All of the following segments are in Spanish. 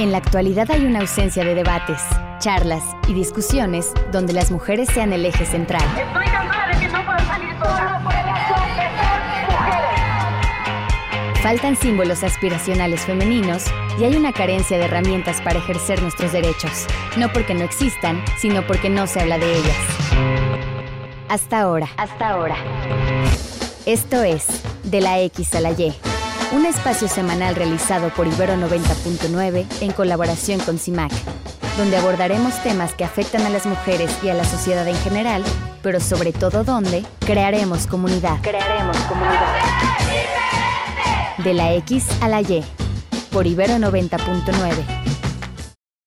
En la actualidad hay una ausencia de debates, charlas y discusiones donde las mujeres sean el eje central. Estoy cansada de que no puedo salir por el hecho de ser mujeres. Faltan símbolos aspiracionales femeninos y hay una carencia de herramientas para ejercer nuestros derechos, no porque no existan, sino porque no se habla de ellas. Hasta ahora. Hasta ahora. Esto es De la X a la Y, un espacio semanal realizado por Ibero 90.9 en colaboración con CIMAC, donde abordaremos temas que afectan a las mujeres y a la sociedad en general, pero sobre todo donde crearemos comunidad. Crearemos comunidad. De la X a la Y, por Ibero 90.9.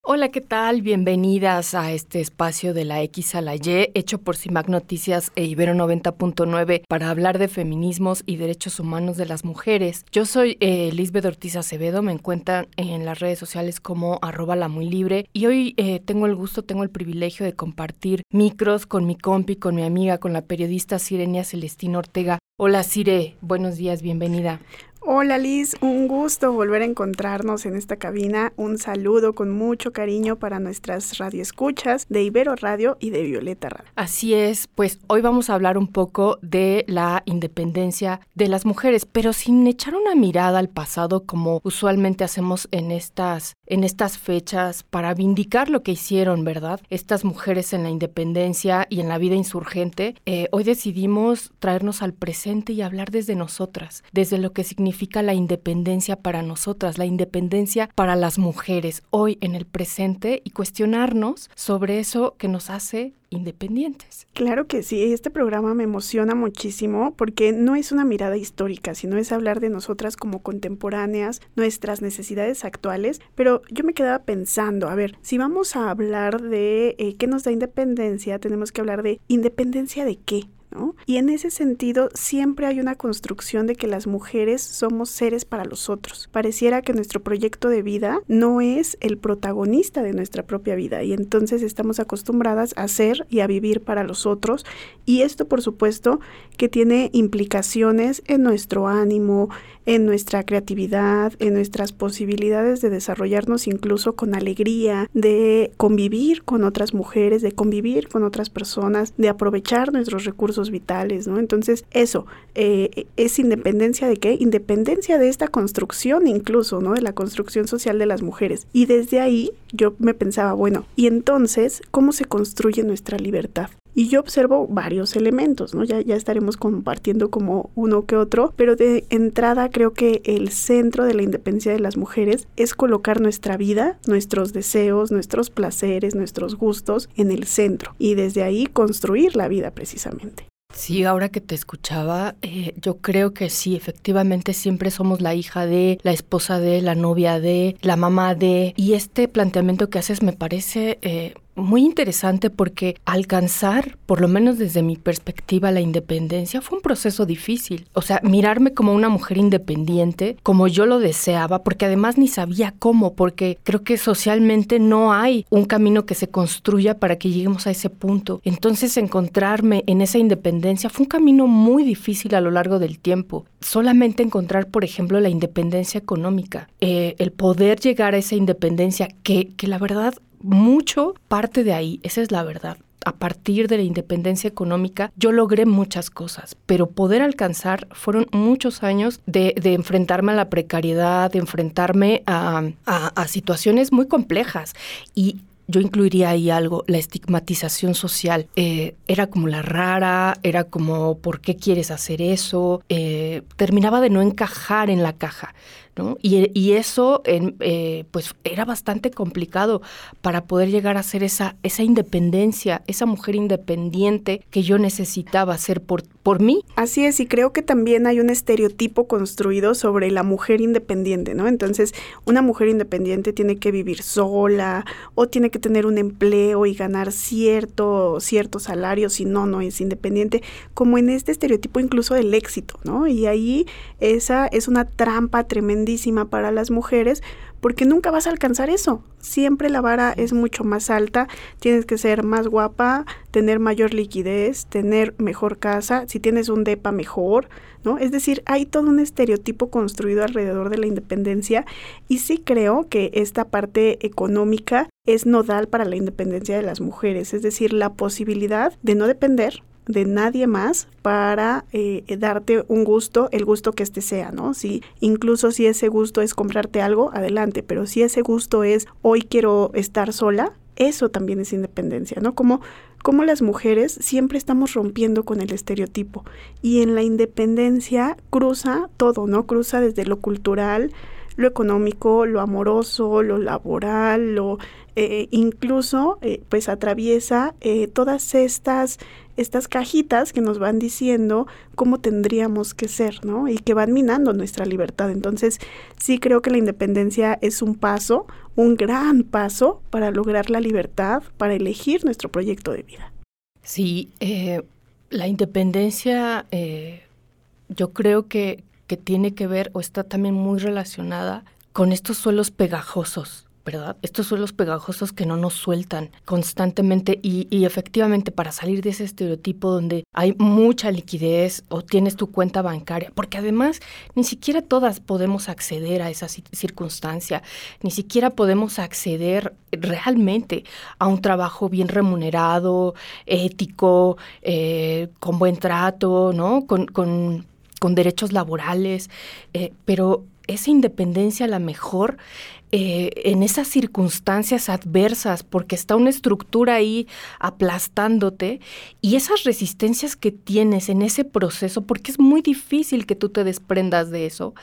Hola, ¿qué tal? Bienvenidas a este espacio de la X a la Y, hecho por CIMAC Noticias e Ibero 90.9 para hablar de feminismos y derechos humanos de las mujeres. Yo soy eh, Lisbeth Ortiz Acevedo, me encuentran en las redes sociales como arroba la muy libre y hoy eh, tengo el gusto, tengo el privilegio de compartir micros con mi compi, con mi amiga, con la periodista Sirenia Celestina Ortega. Hola Sire, buenos días, bienvenida. Hola Liz, un gusto volver a encontrarnos en esta cabina. Un saludo con mucho cariño para nuestras radioescuchas de Ibero Radio y de Violeta Radio. Así es, pues hoy vamos a hablar un poco de la independencia de las mujeres, pero sin echar una mirada al pasado como usualmente hacemos en estas en estas fechas para vindicar lo que hicieron, ¿verdad? Estas mujeres en la independencia y en la vida insurgente. Eh, hoy decidimos traernos al presente y hablar desde nosotras, desde lo que significa significa la independencia para nosotras, la independencia para las mujeres hoy en el presente y cuestionarnos sobre eso que nos hace independientes. Claro que sí, este programa me emociona muchísimo porque no es una mirada histórica, sino es hablar de nosotras como contemporáneas, nuestras necesidades actuales, pero yo me quedaba pensando, a ver, si vamos a hablar de eh, qué nos da independencia, tenemos que hablar de independencia de qué, y en ese sentido siempre hay una construcción de que las mujeres somos seres para los otros. Pareciera que nuestro proyecto de vida no es el protagonista de nuestra propia vida y entonces estamos acostumbradas a ser y a vivir para los otros y esto por supuesto que tiene implicaciones en nuestro ánimo, en nuestra creatividad, en nuestras posibilidades de desarrollarnos incluso con alegría, de convivir con otras mujeres, de convivir con otras personas, de aprovechar nuestros recursos vitales, ¿no? Entonces, eso eh, es independencia de qué? Independencia de esta construcción incluso, ¿no? De la construcción social de las mujeres. Y desde ahí yo me pensaba, bueno, ¿y entonces cómo se construye nuestra libertad? Y yo observo varios elementos, ¿no? Ya, ya estaremos compartiendo como uno que otro, pero de entrada creo que el centro de la independencia de las mujeres es colocar nuestra vida, nuestros deseos, nuestros placeres, nuestros gustos en el centro y desde ahí construir la vida precisamente. Sí, ahora que te escuchaba, eh, yo creo que sí, efectivamente siempre somos la hija de, la esposa de, la novia de, la mamá de, y este planteamiento que haces me parece eh, muy interesante porque alcanzar, por lo menos desde mi perspectiva, la independencia fue un proceso difícil. O sea, mirarme como una mujer independiente, como yo lo deseaba, porque además ni sabía cómo, porque creo que socialmente no hay un camino que se construya para que lleguemos a ese punto. Entonces encontrarme en esa independencia fue un camino muy difícil a lo largo del tiempo. Solamente encontrar, por ejemplo, la independencia económica, eh, el poder llegar a esa independencia que, que la verdad mucho parte de ahí, esa es la verdad. A partir de la independencia económica, yo logré muchas cosas, pero poder alcanzar fueron muchos años de, enfrentarme a la precariedad, de enfrentarme a, situaciones muy complejas. Y yo incluiría ahí algo, la estigmatización social. Eh, era como la rara, era como, ¿por qué quieres hacer eso? Eh, terminaba de no encajar en la caja. ¿No? Y, eso eh, pues era bastante complicado para poder llegar a ser esa, esa independencia, esa mujer independiente que yo necesitaba ser por, por mí. Así es, y creo que también hay un estereotipo construido sobre la mujer independiente, ¿no? Entonces, una mujer independiente tiene que vivir sola o tiene que tener un empleo y ganar cierto, cierto salario, si no, no es independiente, como en este estereotipo incluso del éxito, ¿no? Y ahí esa es una trampa tremenda grandísima para las mujeres porque nunca vas a alcanzar eso. Siempre la vara es mucho más alta, tienes que ser más guapa, tener mayor liquidez, tener mejor casa, si tienes un DEPA mejor, ¿no? Es decir, hay todo un estereotipo construido alrededor de la independencia y sí creo que esta parte económica es nodal para la independencia de las mujeres, es decir, la posibilidad de no depender de nadie más para eh, darte un gusto, el gusto que este sea, ¿no? Si incluso si ese gusto es comprarte algo, adelante, pero si ese gusto es hoy quiero estar sola, eso también es independencia, ¿no? Como como las mujeres siempre estamos rompiendo con el estereotipo y en la independencia cruza todo, ¿no? Cruza desde lo cultural, lo económico, lo amoroso, lo laboral, lo eh, incluso eh, pues atraviesa eh, todas estas estas cajitas que nos van diciendo cómo tendríamos que ser, ¿no? Y que van minando nuestra libertad. Entonces, sí creo que la independencia es un paso, un gran paso para lograr la libertad, para elegir nuestro proyecto de vida. Sí, la independencia yo creo que, que tiene que ver o está también muy relacionada con estos suelos pegajosos ¿verdad? Estos suelos pegajosos que no nos sueltan constantemente y, efectivamente para salir de ese estereotipo donde hay mucha liquidez o tienes tu cuenta bancaria, porque además ni siquiera todas podemos acceder a esa circunstancia, ni siquiera podemos acceder realmente a un trabajo bien remunerado, ético, eh, con buen trato, ¿no? Con, con, derechos laborales, eh, pero esa independencia a la mejor eh, en esas circunstancias adversas, porque está una estructura ahí aplastándote y esas resistencias que tienes en ese proceso, porque es muy difícil que tú te desprendas de eso,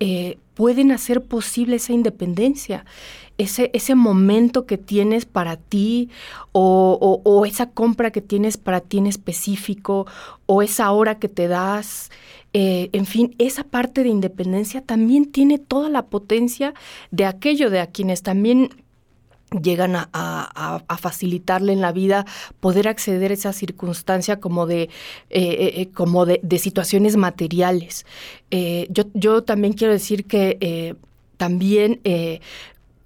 eh, pueden hacer posible esa independencia, ese, ese momento que tienes para ti o, o, esa compra que tienes para ti en específico o esa hora que te das. Eh, en fin, esa parte de independencia también tiene toda la potencia de aquello de a quienes también llegan a, facilitarle en la vida poder acceder a esa circunstancia como de, eh, eh, como de, situaciones materiales. yo, yo, también quiero decir que también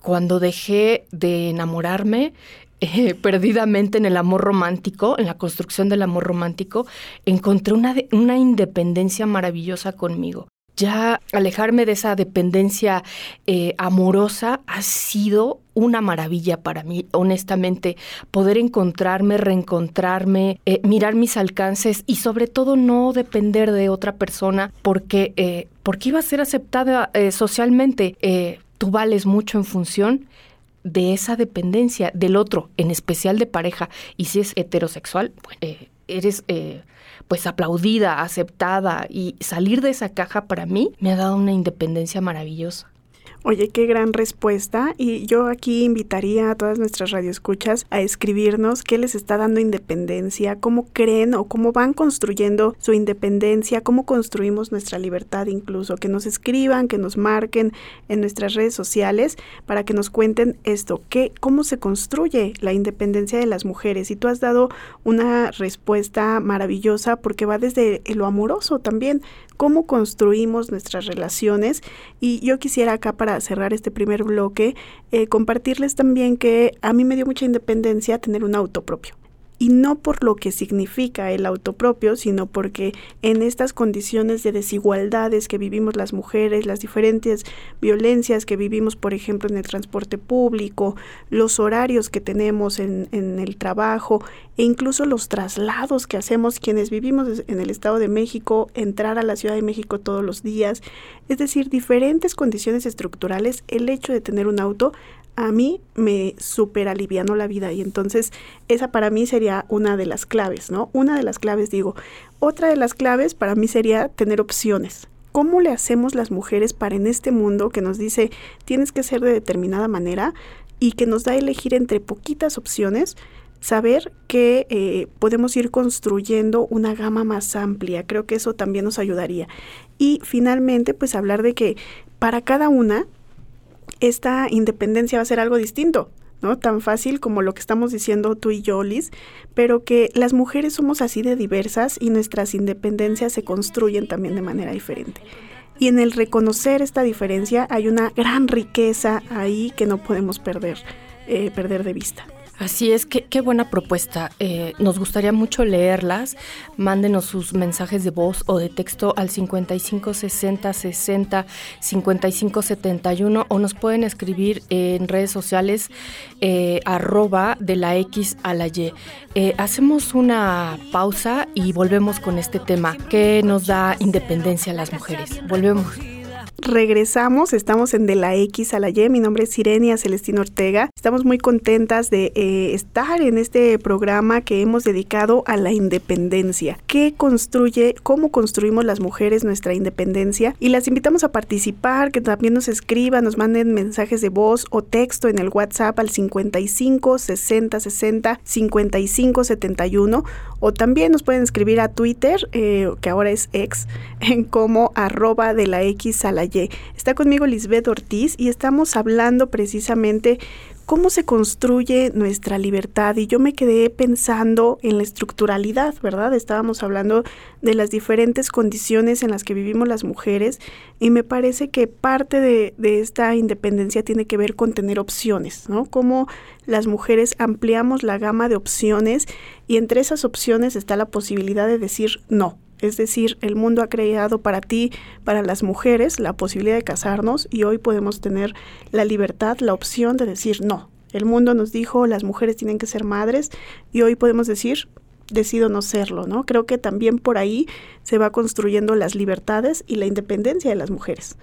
cuando dejé de enamorarme, eh, perdidamente en el amor romántico, en la construcción del amor romántico, encontré una, una independencia maravillosa conmigo. Ya alejarme de esa dependencia eh, amorosa ha sido una maravilla para mí, honestamente, poder encontrarme, reencontrarme, eh, mirar mis alcances y sobre todo no depender de otra persona porque, porque iba a ser aceptada socialmente. tú vales mucho en función de esa dependencia del otro, en especial de pareja. Y si es heterosexual, eh, eres eh, pues aplaudida, aceptada y salir de esa caja para mí me ha dado una independencia maravillosa. Oye, qué gran respuesta. Y yo aquí invitaría a todas nuestras radioescuchas a escribirnos qué les está dando independencia, cómo creen o cómo van construyendo su independencia, cómo construimos nuestra libertad incluso. Que nos escriban, que nos marquen en nuestras redes sociales para que nos cuenten esto, qué, cómo se construye la independencia de las mujeres. Y tú has dado una respuesta maravillosa porque va desde lo amoroso también, cómo construimos nuestras relaciones. Y yo quisiera acá para cerrar este primer bloque, eh, compartirles también que a mí me dio mucha independencia tener un auto propio y no por lo que significa el auto propio, sino porque en estas condiciones de desigualdades que vivimos las mujeres, las diferentes violencias que vivimos, por ejemplo, en el transporte público, los horarios que tenemos en, el trabajo e incluso los traslados que hacemos quienes vivimos en el Estado de México, entrar a la Ciudad de México todos los días, es decir, diferentes condiciones estructurales, el hecho de tener un auto a mí me super alivianó la vida y entonces esa para mí sería una de las claves, ¿no? Una de las claves digo. Otra de las claves para mí sería tener opciones. ¿Cómo le hacemos las mujeres para en este mundo que nos dice tienes que ser de determinada manera y que nos da a elegir entre poquitas opciones? saber que eh, podemos ir construyendo una gama más amplia. Creo que eso también nos ayudaría. Y finalmente, pues hablar de que para cada una esta independencia va a ser algo distinto, ¿no? Tan fácil como lo que estamos diciendo tú y yo, Liz, pero que las mujeres somos así de diversas y nuestras independencias se construyen también de manera diferente. Y en el reconocer esta diferencia hay una gran riqueza ahí que no podemos perder, eh, perder de vista. Así es, qué, qué buena propuesta. Eh, nos gustaría mucho leerlas. Mándenos sus mensajes de voz o de texto al 55 60 60 55 71 o nos pueden escribir en redes sociales eh, arroba de la X a la Y. Eh, hacemos una pausa y volvemos con este tema que nos da independencia a las mujeres. Volvemos. Regresamos, estamos en De la X a la Y. Mi nombre es Sirenia Celestino Ortega. Estamos muy contentas de eh, estar en este programa que hemos dedicado a la independencia. ¿Qué construye, cómo construimos las mujeres nuestra independencia? Y las invitamos a participar, que también nos escriban, nos manden mensajes de voz o texto en el WhatsApp al 55 60 60 55 71 o también nos pueden escribir a Twitter, eh, que ahora es ex, en como de la X a la Está conmigo Lisbeth Ortiz y estamos hablando precisamente cómo se construye nuestra libertad y yo me quedé pensando en la estructuralidad, ¿verdad? Estábamos hablando de las diferentes condiciones en las que vivimos las mujeres y me parece que parte de, de esta independencia tiene que ver con tener opciones, ¿no? Cómo las mujeres ampliamos la gama de opciones y entre esas opciones está la posibilidad de decir no, es decir, el mundo ha creado para ti, para las mujeres, la posibilidad de casarnos y hoy podemos tener la libertad, la opción de decir no. El mundo nos dijo las mujeres tienen que ser madres y hoy podemos decir decido no serlo, ¿no? Creo que también por ahí se va construyendo las libertades y la independencia de las mujeres.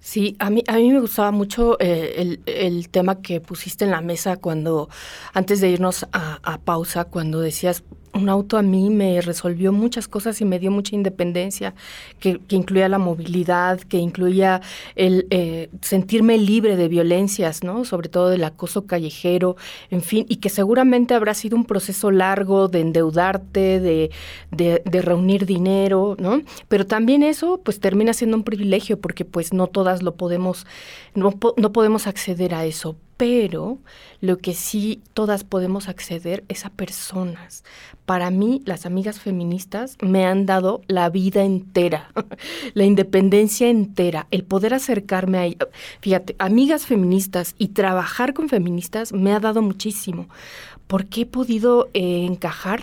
Sí, a mí, a mí me gustaba mucho eh, el, el, tema que pusiste en la mesa cuando, antes de irnos a, a pausa, cuando decías, un auto a mí me resolvió muchas cosas y me dio mucha independencia, que, incluía la movilidad, que incluía el eh, sentirme libre de violencias, ¿no? Sobre todo del acoso callejero, en fin, y que seguramente habrá sido un proceso largo de endeudarte, de, de, de reunir dinero, ¿no? Pero también eso, pues termina siendo un privilegio porque pues no todas lo podemos, no, no podemos acceder a eso pero lo que sí todas podemos acceder es a personas. Para mí, las amigas feministas me han dado la vida entera, la independencia entera, el poder acercarme a ellas. Fíjate, amigas feministas y trabajar con feministas me ha dado muchísimo, porque he podido eh, encajar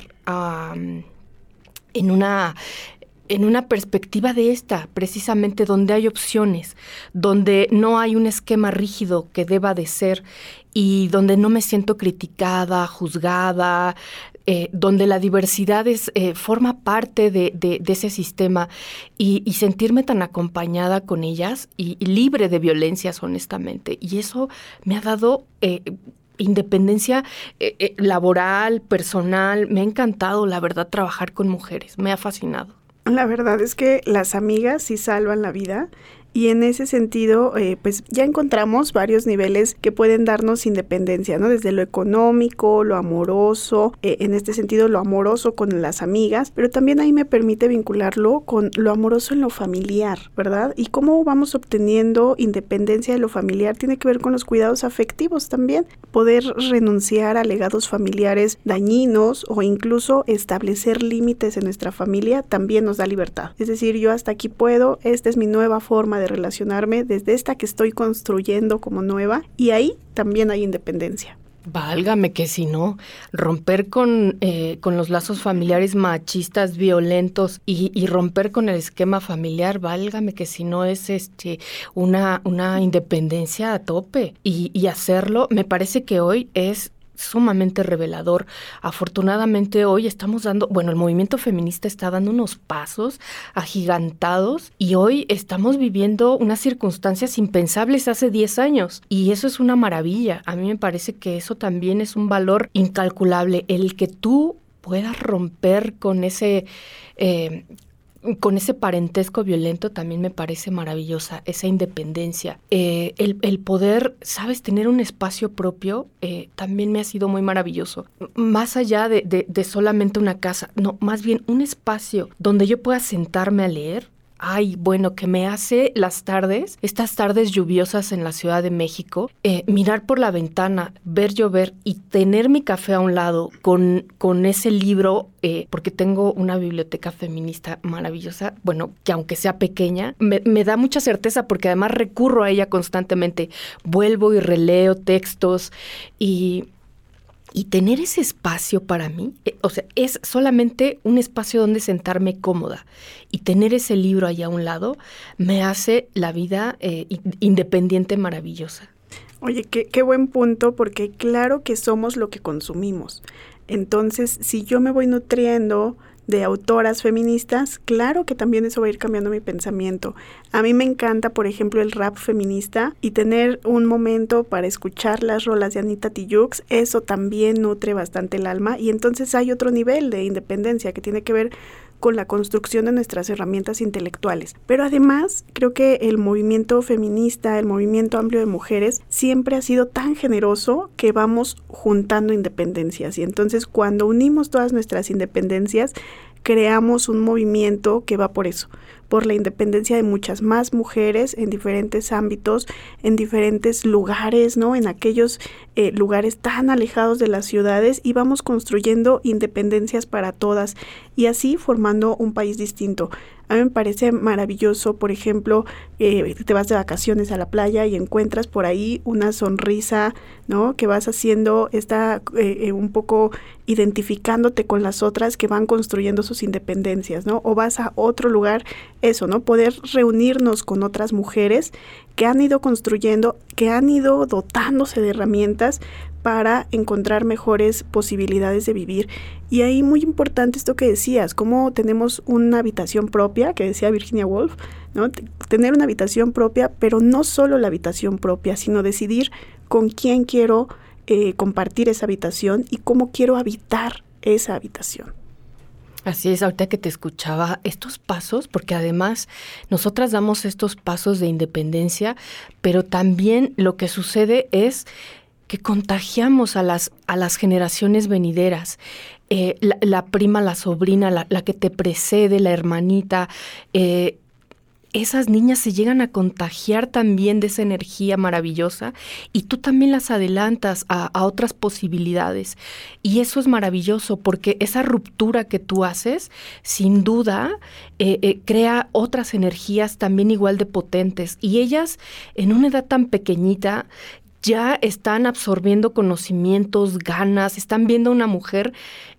en una en una perspectiva de esta, precisamente donde hay opciones, donde no hay un esquema rígido que deba de ser y donde no me siento criticada, juzgada, eh, donde la diversidad es, eh, forma parte de, ese sistema y, sentirme tan acompañada con ellas y, libre de violencias, honestamente. Y eso me ha dado... Eh, independencia eh, laboral, personal, me ha encantado, la verdad, trabajar con mujeres, me ha fascinado. La verdad es que las amigas sí salvan la vida y en ese sentido, eh, pues ya encontramos varios niveles que pueden darnos independencia, ¿no? Desde lo económico, lo amoroso, eh, en este sentido lo amoroso con las amigas, pero también ahí me permite vincularlo con lo amoroso en lo familiar, ¿verdad? Y cómo vamos obteniendo independencia de lo familiar tiene que ver con los cuidados afectivos también, poder renunciar a legados familiares dañinos o incluso establecer límites en nuestra familia también nos da libertad. Es decir, yo hasta aquí puedo, esta es mi nueva forma de relacionarme desde esta que estoy construyendo como nueva y ahí también hay independencia. Válgame que si no, romper con, eh, con los lazos familiares machistas, violentos y, y, romper con el esquema familiar, válgame que si no es este una, una independencia a tope. Y, y hacerlo, me parece que hoy es sumamente revelador. Afortunadamente hoy estamos dando, bueno, el movimiento feminista está dando unos pasos agigantados y hoy estamos viviendo unas circunstancias impensables hace 10 años y eso es una maravilla. A mí me parece que eso también es un valor incalculable, el que tú puedas romper con ese... Eh, con ese parentesco violento también me parece maravillosa, esa independencia. Eh, el, el, poder, sabes, tener un espacio propio eh, también me ha sido muy maravilloso. Más allá de, de, de, solamente una casa, no, más bien un espacio donde yo pueda sentarme a leer, ay, bueno, que me hace las tardes, estas tardes lluviosas en la Ciudad de México, eh, mirar por la ventana, ver llover y tener mi café a un lado con, con ese libro, eh, porque tengo una biblioteca feminista maravillosa, bueno, que aunque sea pequeña, me, me da mucha certeza porque además recurro a ella constantemente, vuelvo y releo textos y y tener ese espacio para mí, eh, o sea, es solamente un espacio donde sentarme cómoda y tener ese libro allá a un lado me hace la vida eh, independiente maravillosa. Oye, qué, qué buen punto, porque claro que somos lo que consumimos. Entonces, si yo me voy nutriendo de autoras feministas, claro que también eso va a ir cambiando mi pensamiento. A mí me encanta, por ejemplo, el rap feminista y tener un momento para escuchar las rolas de Anita Tijoux, eso también nutre bastante el alma y entonces hay otro nivel de independencia que tiene que ver con la construcción de nuestras herramientas intelectuales. Pero además, creo que el movimiento feminista, el movimiento amplio de mujeres, siempre ha sido tan generoso que vamos juntando independencias. Y entonces cuando unimos todas nuestras independencias, creamos un movimiento que va por eso, por la independencia de muchas más mujeres en diferentes ámbitos, en diferentes lugares, ¿no? En aquellos eh, lugares tan alejados de las ciudades y vamos construyendo independencias para todas y así formando un país distinto. A mí me parece maravilloso, por ejemplo, eh, te vas de vacaciones a la playa y encuentras por ahí una sonrisa, ¿no? Que vas haciendo, está eh, eh, un poco identificándote con las otras que van construyendo sus independencias, ¿no? O vas a otro lugar, eso, ¿no? Poder reunirnos con otras mujeres que han ido construyendo, que han ido dotándose de herramientas para encontrar mejores posibilidades de vivir. Y ahí muy importante esto que decías, cómo tenemos una habitación propia, que decía Virginia Woolf, ¿no? tener una habitación propia, pero no solo la habitación propia, sino decidir con quién quiero eh, compartir esa habitación y cómo quiero habitar esa habitación. Así es, ahorita que te escuchaba, estos pasos, porque además nosotras damos estos pasos de independencia, pero también lo que sucede es que contagiamos a las, a las generaciones venideras. Eh, la, prima, la sobrina, la, que te precede, la hermanita, eh, esas niñas se llegan a contagiar también de esa energía maravillosa y tú también las adelantas a, otras posibilidades. Y eso es maravilloso porque esa ruptura que tú haces, sin duda, eh, crea otras energías también igual de potentes. Y ellas, en una edad tan pequeñita, ya están absorbiendo conocimientos, ganas, están viendo a una mujer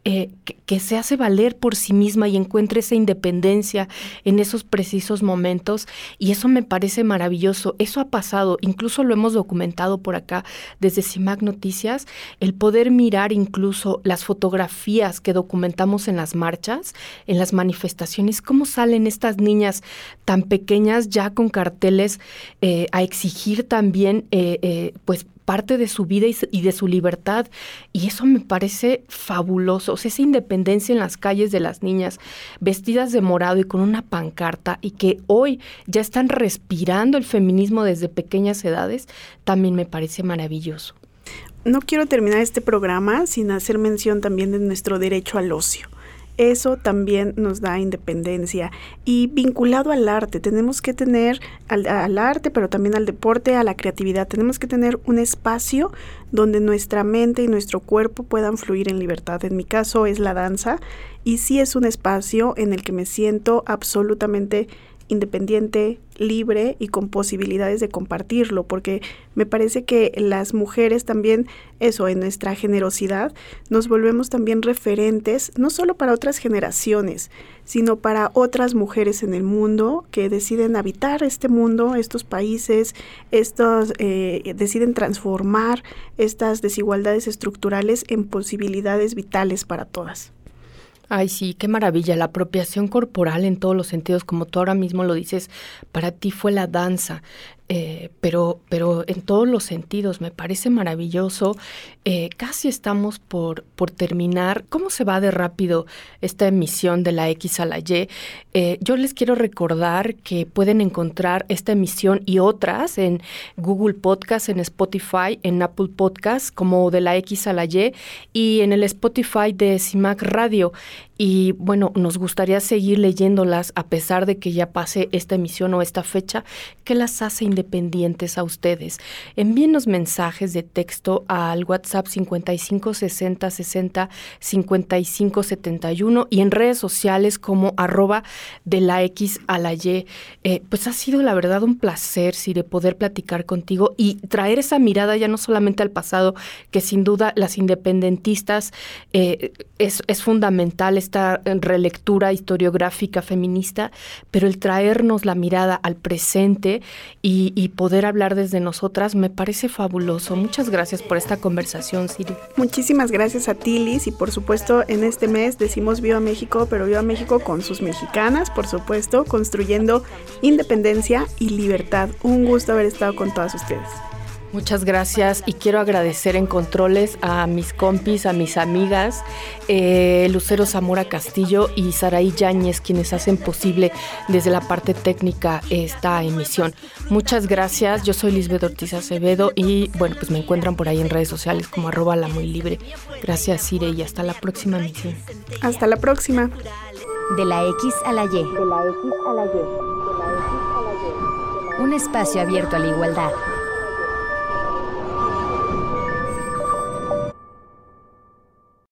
eh, que, se hace valer por sí misma y encuentra esa independencia en esos precisos momentos. Y eso me parece maravilloso. Eso ha pasado, incluso lo hemos documentado por acá desde CIMAC Noticias, el poder mirar incluso las fotografías que documentamos en las marchas, en las manifestaciones, cómo salen estas niñas tan pequeñas ya con carteles eh, a exigir también, eh, pues, parte de su vida y, de su libertad. Y eso me parece fabuloso. O sea, esa independencia en las calles de las niñas, vestidas de morado y con una pancarta, y que hoy ya están respirando el feminismo desde pequeñas edades, también me parece maravilloso. No quiero terminar este programa sin hacer mención también de nuestro derecho al ocio. Eso también nos da independencia. Y vinculado al arte, tenemos que tener al, al, arte, pero también al deporte, a la creatividad, tenemos que tener un espacio donde nuestra mente y nuestro cuerpo puedan fluir en libertad. En mi caso es la danza y sí es un espacio en el que me siento absolutamente independiente, libre y con posibilidades de compartirlo, porque me parece que las mujeres también, eso, en nuestra generosidad, nos volvemos también referentes, no solo para otras generaciones, sino para otras mujeres en el mundo que deciden habitar este mundo, estos países, estos eh, deciden transformar estas desigualdades estructurales en posibilidades vitales para todas. Ay, sí, qué maravilla. La apropiación corporal en todos los sentidos, como tú ahora mismo lo dices, para ti fue la danza. Eh, pero, pero en todos los sentidos me parece maravilloso. Eh, casi estamos por, por terminar. ¿Cómo se va de rápido esta emisión de la X a la Y? Eh, yo les quiero recordar que pueden encontrar esta emisión y otras en Google Podcast, en Spotify, en Apple Podcast, como de la X a la Y, y en el Spotify de CIMAC Radio. Y bueno, nos gustaría seguir leyéndolas a pesar de que ya pase esta emisión o esta fecha. ¿Qué las hace independientes a ustedes? Envíenos mensajes de texto al WhatsApp 55 60 60 55 71 y en redes sociales como arroba de la X a la Y. Eh, pues ha sido la verdad un placer, de poder platicar contigo y traer esa mirada ya no solamente al pasado, que sin duda las independentistas eh, es, es fundamental esta relectura historiográfica feminista, pero el traernos la mirada al presente y, poder hablar desde nosotras me parece fabuloso. Muchas gracias por esta conversación, Siri. Muchísimas gracias a Tilis y por supuesto en este mes decimos Viva México, pero Viva México con sus mexicanas, por supuesto, construyendo independencia y libertad. Un gusto haber estado con todas ustedes. Muchas gracias y quiero agradecer en controles a mis compis, a mis amigas, eh, Lucero Zamora Castillo y Saraí Yáñez, quienes hacen posible desde la parte técnica esta emisión. Muchas gracias, yo soy Lisbeth Ortiz Acevedo y bueno, pues me encuentran por ahí en redes sociales como arroba la muy libre. Gracias, Sire, y hasta la próxima emisión. Hasta la próxima. De la X a la Y. De la X a la Y. Un espacio abierto a la igualdad.